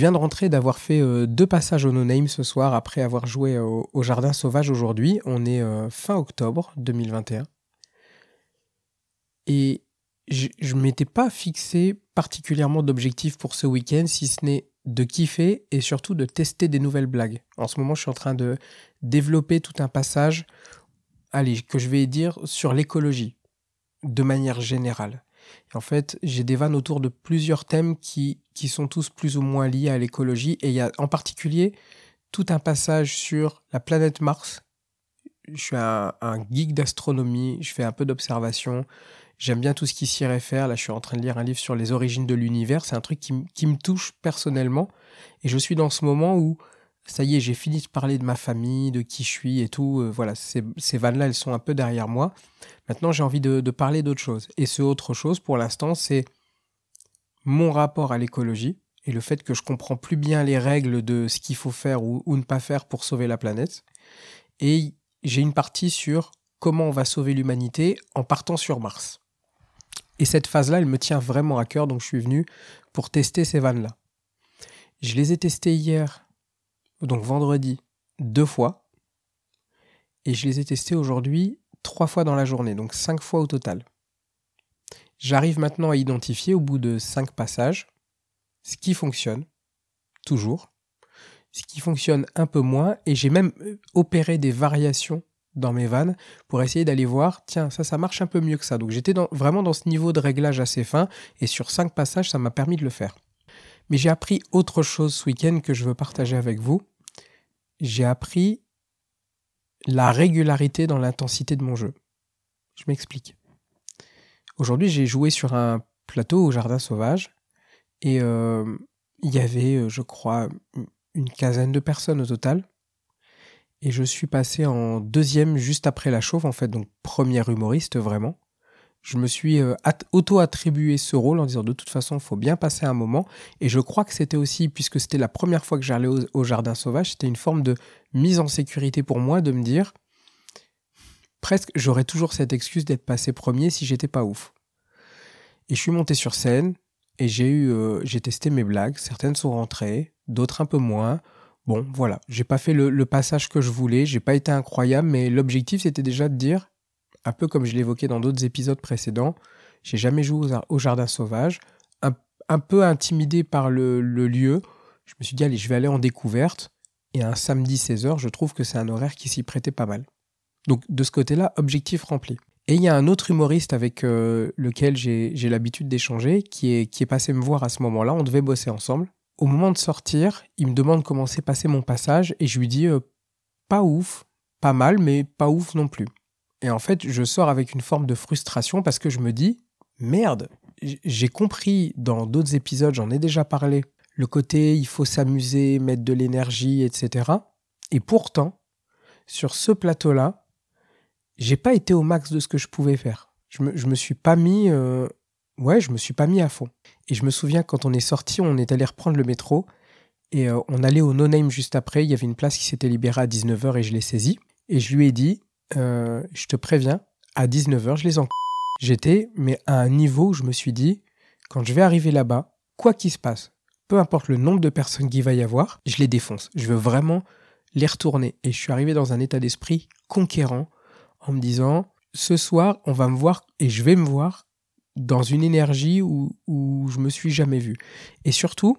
viens de rentrer d'avoir fait euh, deux passages au No Name ce soir après avoir joué au, Jardin Sauvage aujourd'hui. On est euh, fin octobre 2021. Et je ne m'étais pas fixé particulièrement d'objectifs pour ce week-end, si ce n'est de kiffer et surtout de tester des nouvelles blagues. En ce moment, je suis en train de développer tout un passage, allez, que je vais dire sur l'écologie, de manière générale. En fait, j'ai des vannes autour de plusieurs thèmes qui, qui sont tous plus ou moins liés à l'écologie. Et il y a en particulier tout un passage sur la planète Mars. Je suis un, un geek d'astronomie, je fais un peu d'observation. J'aime bien tout ce qui s'y réfère. Là, je suis en train de lire un livre sur les origines de l'univers. C'est un truc qui, me touche personnellement. Et je suis dans ce moment où, ça y est, j'ai fini de parler de ma famille, de qui je suis et tout. Euh, voilà, ces, vannes-là, elles sont un peu derrière moi. Maintenant, j'ai envie de, parler d'autre chose. Et ce autre chose, pour l'instant, c'est mon rapport à l'écologie et le fait que je comprends plus bien les règles de ce qu'il faut faire ou, ou ne pas faire pour sauver la planète. Et j'ai une partie sur comment on va sauver l'humanité en partant sur Mars. Et cette phase-là, elle me tient vraiment à cœur, donc je suis venu pour tester ces vannes-là. Je les ai testées hier, donc vendredi, deux fois. Et je les ai testées aujourd'hui trois fois dans la journée, donc cinq fois au total. J'arrive maintenant à identifier au bout de cinq passages ce qui fonctionne, toujours, ce qui fonctionne un peu moins, et j'ai même euh, opéré des variations dans mes vannes pour essayer d'aller voir, tiens, ça, ça marche un peu mieux que ça. Donc j'étais vraiment dans ce niveau de réglage assez fin et sur cinq passages, ça m'a permis de le faire. Mais j'ai appris autre chose ce week-end que je veux partager avec vous. J'ai appris la régularité dans l'intensité de mon jeu. Je m'explique. Aujourd'hui, j'ai joué sur un plateau au Jardin Sauvage et euh, il y avait, euh, je crois, une quinzaine de personnes au total et je suis passé en deuxième juste après la chauve, en fait, donc premier humoriste vraiment. Je me suis euh, auto-attribué ce rôle en disant de toute façon, il faut bien passer un moment. Et je crois que c'était aussi, puisque c'était la première fois que j'allais au, Jardin Sauvage, c'était une forme de mise en sécurité pour moi de me dire, presque, j'aurais toujours cette excuse d'être passé premier si j'étais pas ouf. Et je suis monté sur scène et j'ai eu, euh, j'ai testé mes blagues. Certaines sont rentrées, d'autres un peu moins. Bon, voilà, j'ai pas fait le, passage que je voulais, j'ai pas été incroyable, mais l'objectif c'était déjà de dire, un peu comme je l'évoquais dans d'autres épisodes précédents, j'ai jamais joué au, jardin sauvage, un, peu intimidé par le, lieu, je me suis dit allez, je vais aller en découverte, et un samedi 16h, je trouve que c'est un horaire qui s'y prêtait pas mal. Donc de ce côté-là, objectif rempli. Et il y a un autre humoriste avec euh, lequel j'ai l'habitude d'échanger qui est, passé me voir à ce moment-là, on devait bosser ensemble. Au moment de sortir, il me demande comment s'est passé mon passage et je lui dis euh, pas ouf, pas mal, mais pas ouf non plus. Et en fait, je sors avec une forme de frustration parce que je me dis merde, j'ai compris dans d'autres épisodes, j'en ai déjà parlé, le côté il faut s'amuser, mettre de l'énergie, etc. Et pourtant, sur ce plateau-là, j'ai pas été au max de ce que je pouvais faire. Je me, me suis pas mis euh, ouais, je me suis pas mis à fond. Et je me souviens quand on est sorti, on est allé reprendre le métro et euh, on allait au No Name juste après. Il y avait une place qui s'était libérée à 19h et je l'ai saisie. Et je lui ai dit, euh, je te préviens, à 19h, je les en. J'étais, mais à un niveau où je me suis dit, quand je vais arriver là-bas, quoi qu'il se passe, peu importe le nombre de personnes qu'il va y avoir, je les défonce. Je veux vraiment les retourner. Et je suis arrivé dans un état d'esprit conquérant en me disant, ce soir, on va me voir et je vais me voir dans une énergie où, où je me suis jamais vu. Et surtout,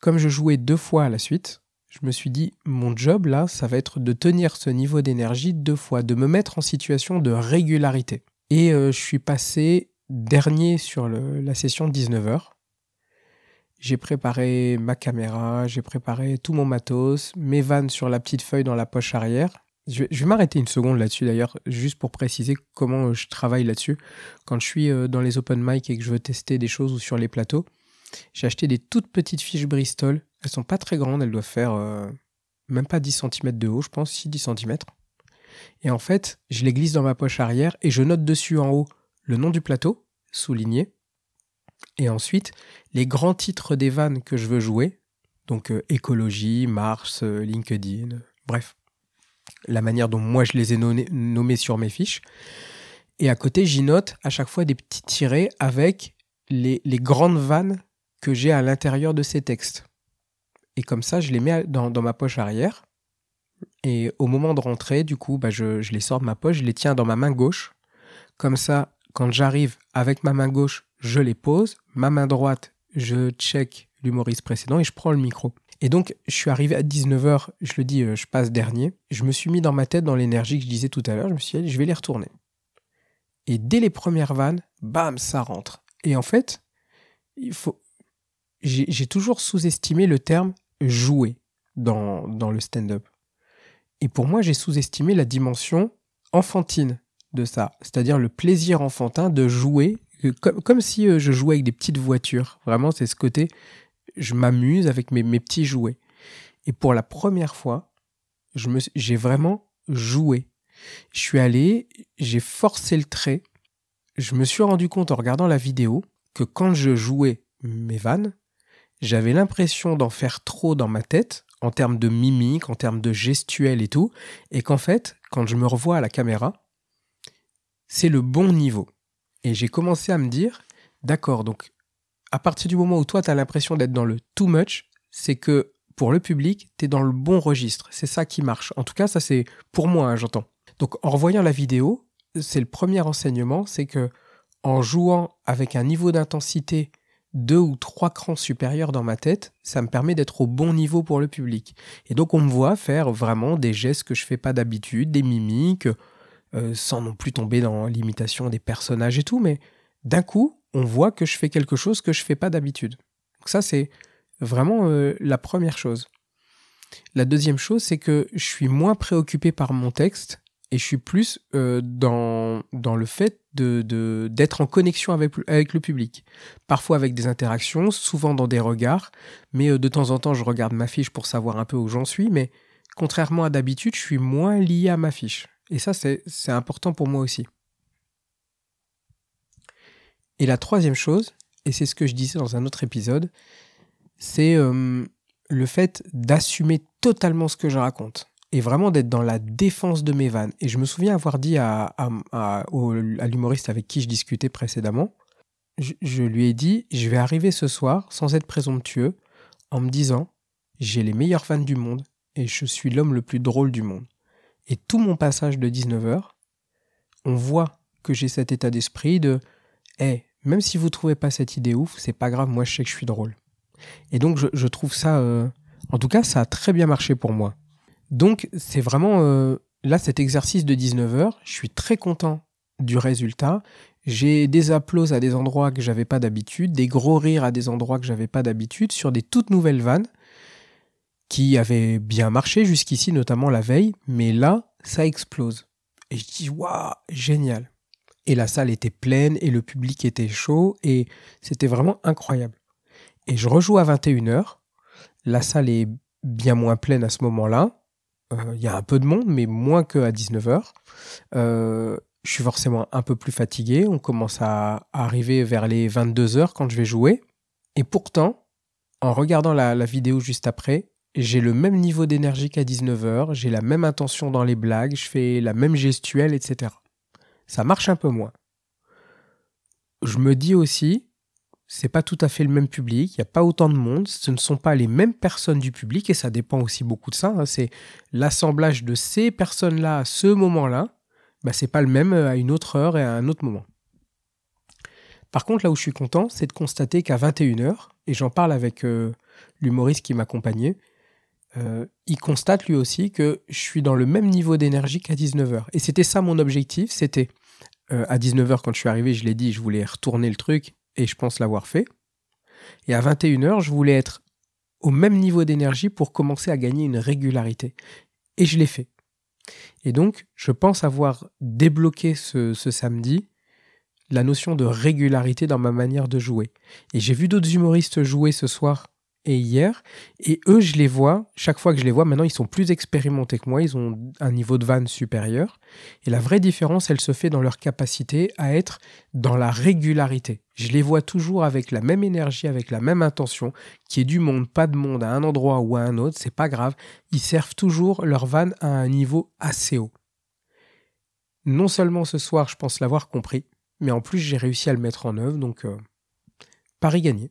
comme je jouais deux fois à la suite, je me suis dit, mon job là, ça va être de tenir ce niveau d'énergie deux fois, de me mettre en situation de régularité. Et euh, je suis passé dernier sur la session 19h. J'ai préparé ma caméra, j'ai préparé tout mon matos, mes vannes sur la petite feuille dans la poche arrière. Je vais, m'arrêter une seconde là-dessus d'ailleurs, juste pour préciser comment euh, je travaille là-dessus. Quand je suis euh, dans les open mic et que je veux tester des choses ou sur les plateaux, j'ai acheté des toutes petites fiches Bristol. Elles sont pas très grandes, elles doivent faire euh, même pas 10 cm de haut, je pense, si 10 cm. Et en fait, je les glisse dans ma poche arrière et je note dessus en haut le nom du plateau, souligné. Et ensuite, les grands titres des vannes que je veux jouer, donc écologie, Mars, LinkedIn, bref la manière dont moi je les ai nommés sur mes fiches. Et à côté, j'y note à chaque fois des petits tirés avec les, grandes vannes que j'ai à l'intérieur de ces textes. Et comme ça, je les mets dans, ma poche arrière. Et au moment de rentrer, du coup, bah, je, je les sors de ma poche, je les tiens dans ma main gauche. Comme ça, quand j'arrive avec ma main gauche, je les pose. Ma main droite, je check l'humoriste précédent et je prends le micro. Et donc, je suis arrivé à 19h, je le dis, euh, je passe dernier. Je me suis mis dans ma tête, dans l'énergie que je disais tout à l'heure, je me suis dit, je vais les retourner. Et dès les premières vannes, bam, ça rentre. Et en fait, il faut. J'ai toujours sous-estimé le terme jouer dans, dans le stand-up. Et pour moi, j'ai sous-estimé la dimension enfantine de ça, c'est-à-dire le plaisir enfantin de jouer, comme, comme si euh, je jouais avec des petites voitures. Vraiment, c'est ce côté, je m'amuse avec mes, mes, petits jouets. Et pour la première fois, j'ai vraiment joué. Je suis allé, j'ai forcé le trait. Je me suis rendu compte en regardant la vidéo que quand je jouais mes vannes, j'avais l'impression d'en faire trop dans ma tête, en termes de mimique, en termes de gestuelle et tout, et qu'en fait, quand je me revois à la caméra, c'est le bon niveau. Et j'ai commencé à me dire, d'accord, donc à partir du moment où toi, tu as l'impression d'être dans le too much, c'est que pour le public, tu es dans le bon registre. C'est ça qui marche. En tout cas, ça c'est pour moi, hein, j'entends. Donc en revoyant la vidéo, c'est le premier enseignement, c'est que en jouant avec un niveau d'intensité deux ou trois crans supérieurs dans ma tête, ça me permet d'être au bon niveau pour le public. Et donc on me voit faire vraiment des gestes que je fais pas d'habitude, des mimiques, euh, sans non plus tomber dans l'imitation des personnages et tout, mais d'un coup, on voit que je fais quelque chose que je fais pas d'habitude. Donc ça, c'est vraiment euh, la première chose. La deuxième chose, c'est que je suis moins préoccupé par mon texte et je suis plus euh, dans, le fait d'être en connexion avec, le public. Parfois avec des interactions, souvent dans des regards, mais euh, de temps en temps je regarde ma fiche pour savoir un peu où j'en suis, mais contrairement à d'habitude, je suis moins lié à ma fiche. Et ça, c'est, c'est important pour moi aussi. Et la troisième chose, et c'est ce que je disais dans un autre épisode, c'est euh, le fait d'assumer totalement ce que je raconte et vraiment d'être dans la défense de mes vannes. Et je me souviens avoir dit à, à, l'humoriste avec qui je discutais précédemment, je, lui ai dit, je vais arriver ce soir sans être présomptueux, en me disant, j'ai les meilleures vannes du monde et je suis l'homme le plus drôle du monde. Et tout mon passage de 19h, on voit que j'ai cet état d'esprit de, hé, même si vous trouvez pas cette idée ouf, c'est pas grave, moi je sais que je suis drôle. Et donc je, trouve ça, euh, en tout cas, ça a très bien marché pour moi. Donc c'est vraiment euh, là cet exercice de 19 heures, je suis très content du résultat. J'ai des applauses à des endroits que j'avais pas d'habitude, des gros rires à des endroits que j'avais pas d'habitude, sur des toutes nouvelles vannes qui avaient bien marché jusqu'ici, notamment la veille, mais là, ça explose. Et je dis, waouh, génial. Et la salle était pleine et le public était chaud et c'était vraiment incroyable. Et je rejoue à 21h. La salle est bien moins pleine à ce moment-là. Euh, il y a un peu de monde, mais moins qu'à 19h. Euh, je suis forcément un peu plus fatigué. On commence à arriver vers les 22h quand je vais jouer. Et pourtant, en regardant la, vidéo juste après, j'ai le même niveau d'énergie qu'à 19h, j'ai la même intention dans les blagues, je fais la même gestuelle, etc. Ça marche un peu moins. Je me dis aussi, c'est pas tout à fait le même public, il n'y a pas autant de monde, ce ne sont pas les mêmes personnes du public, et ça dépend aussi beaucoup de ça. Hein. c'est l'assemblage de ces personnes-là à ce moment-là, bah, c'est pas le même euh, à une autre heure et à un autre moment. Par contre, là où je suis content, c'est de constater qu'à 21h, et j'en parle avec euh, l'humoriste qui m'accompagnait, euh, il constate lui aussi que je suis dans le même niveau d'énergie qu'à 19h. Et c'était ça mon objectif, c'était à 19h quand je suis arrivé, je l'ai dit, je voulais retourner le truc et je pense l'avoir fait. Et à 21h, je voulais être au même niveau d'énergie pour commencer à gagner une régularité. Et je l'ai fait. Et donc, je pense avoir débloqué ce, ce samedi la notion de régularité dans ma manière de jouer. Et j'ai vu d'autres humoristes jouer ce soir et hier. Et eux, je les vois, chaque fois que je les vois, maintenant, ils sont plus expérimentés que moi, ils ont un niveau de vanne supérieur. Et la vraie différence, elle se fait dans leur capacité à être dans la régularité. Je les vois toujours avec la même énergie, avec la même intention, qui est du monde, pas de monde, à un endroit ou à un autre, c'est pas grave. Ils servent toujours leur vanne à un niveau assez haut. Non seulement ce soir, je pense l'avoir compris, mais en plus, j'ai réussi à le mettre en œuvre, donc euh, Paris gagné.